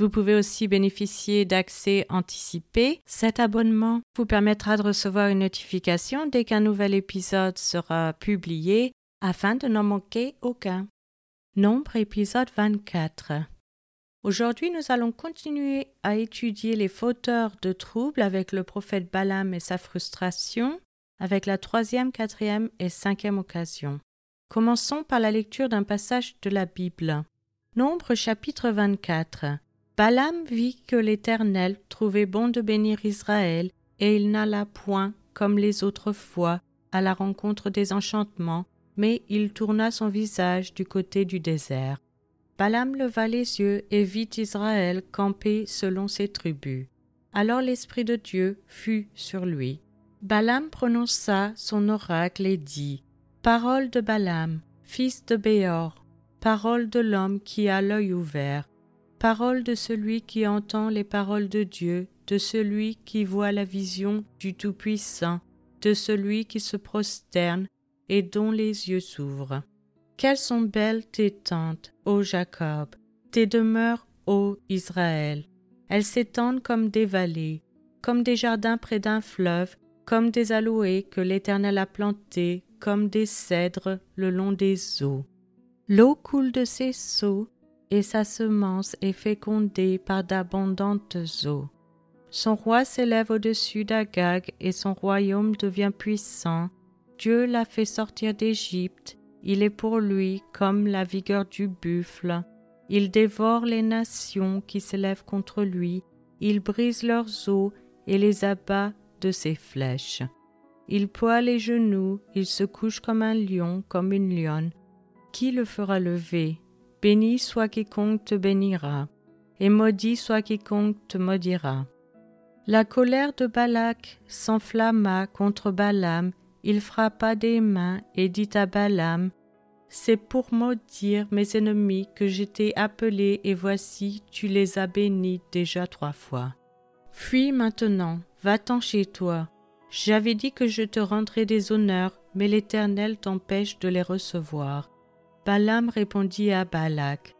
Vous pouvez aussi bénéficier d'accès anticipé. Cet abonnement vous permettra de recevoir une notification dès qu'un nouvel épisode sera publié afin de n'en manquer aucun. Nombre épisode 24. Aujourd'hui, nous allons continuer à étudier les fauteurs de troubles avec le prophète Balaam et sa frustration, avec la troisième, quatrième et cinquième occasion. Commençons par la lecture d'un passage de la Bible. Nombre chapitre 24. Balaam vit que l'Éternel trouvait bon de bénir Israël, et il n'alla point, comme les autres fois, à la rencontre des enchantements, mais il tourna son visage du côté du désert. Balaam leva les yeux et vit Israël camper selon ses tribus. Alors l'Esprit de Dieu fut sur lui. Balaam prononça son oracle et dit Parole de Balaam, fils de Béor, parole de l'homme qui a l'œil ouvert, Parole de celui qui entend les paroles de Dieu, de celui qui voit la vision du Tout-Puissant, de celui qui se prosterne et dont les yeux s'ouvrent. Quelles sont belles tes tentes, ô Jacob, tes demeures, ô Israël. Elles s'étendent comme des vallées, comme des jardins près d'un fleuve, comme des aloés que l'Éternel a plantés, comme des cèdres le long des eaux. L'eau coule de ses seaux, et sa semence est fécondée par d'abondantes eaux. Son roi s'élève au-dessus d'Agag et son royaume devient puissant. Dieu l'a fait sortir d'Égypte, il est pour lui comme la vigueur du buffle. Il dévore les nations qui s'élèvent contre lui, il brise leurs os et les abat de ses flèches. Il poids les genoux, il se couche comme un lion, comme une lionne. Qui le fera lever? Béni soit quiconque te bénira, et maudit soit quiconque te maudira. La colère de Balak s'enflamma contre Balaam, il frappa des mains et dit à Balaam, C'est pour maudire mes ennemis que j'étais appelé, et voici tu les as bénis déjà trois fois. Fuis maintenant, va-t'en chez toi. J'avais dit que je te rendrais des honneurs, mais l'Éternel t'empêche de les recevoir. Balaam répondit à Balak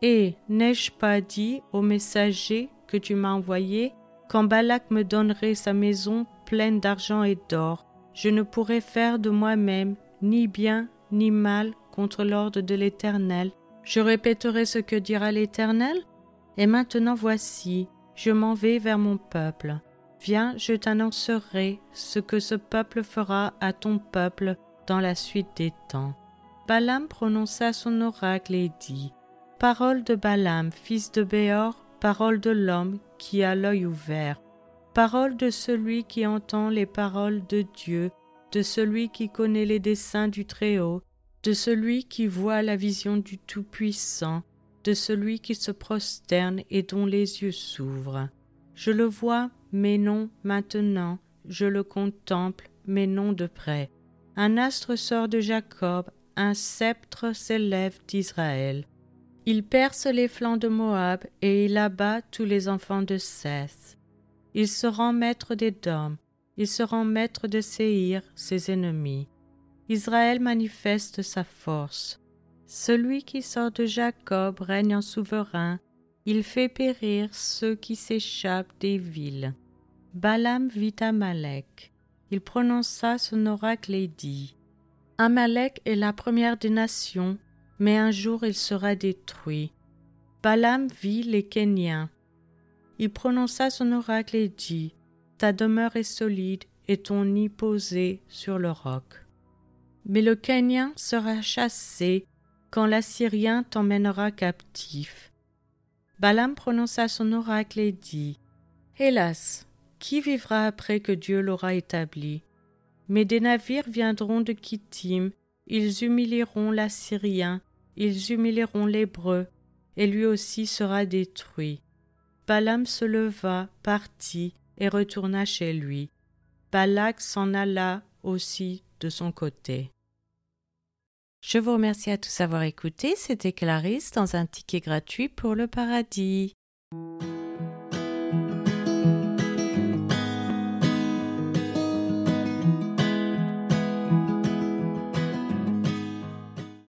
Et n'ai-je pas dit au messager que tu m'as envoyé Quand Balak me donnerait sa maison pleine d'argent et d'or, je ne pourrais faire de moi-même ni bien ni mal contre l'ordre de l'Éternel. Je répéterai ce que dira l'Éternel. Et maintenant voici, je m'en vais vers mon peuple. Viens, je t'annoncerai ce que ce peuple fera à ton peuple dans la suite des temps. Balaam prononça son oracle et dit Parole de Balaam, fils de Béor, parole de l'homme qui a l'œil ouvert, parole de celui qui entend les paroles de Dieu, de celui qui connaît les desseins du Très-Haut, de celui qui voit la vision du Tout-Puissant, de celui qui se prosterne et dont les yeux s'ouvrent. Je le vois, mais non maintenant, je le contemple, mais non de près. Un astre sort de Jacob, un sceptre s'élève d'Israël. Il perce les flancs de Moab et il abat tous les enfants de Seth. Il se rend maître d'Édom, il se rend maître de Séhir, ses ennemis. Israël manifeste sa force. Celui qui sort de Jacob règne en souverain, il fait périr ceux qui s'échappent des villes. Balaam vit Amalek. Il prononça son oracle et dit Amalek est la première des nations, mais un jour il sera détruit. Balaam vit les Kéniens. Il prononça son oracle et dit Ta demeure est solide et ton nid posé sur le roc. Mais le Kénien sera chassé quand l'Assyrien t'emmènera captif. Balaam prononça son oracle et dit Hélas, qui vivra après que Dieu l'aura établi? Mais des navires viendront de Kittim, ils humilieront l'Assyrien, ils humilieront l'Hébreu, et lui aussi sera détruit. Balaam se leva, partit, et retourna chez lui. Balak s'en alla aussi de son côté. Je vous remercie à tous d'avoir écouté. C'était Clarisse dans un ticket gratuit pour le paradis.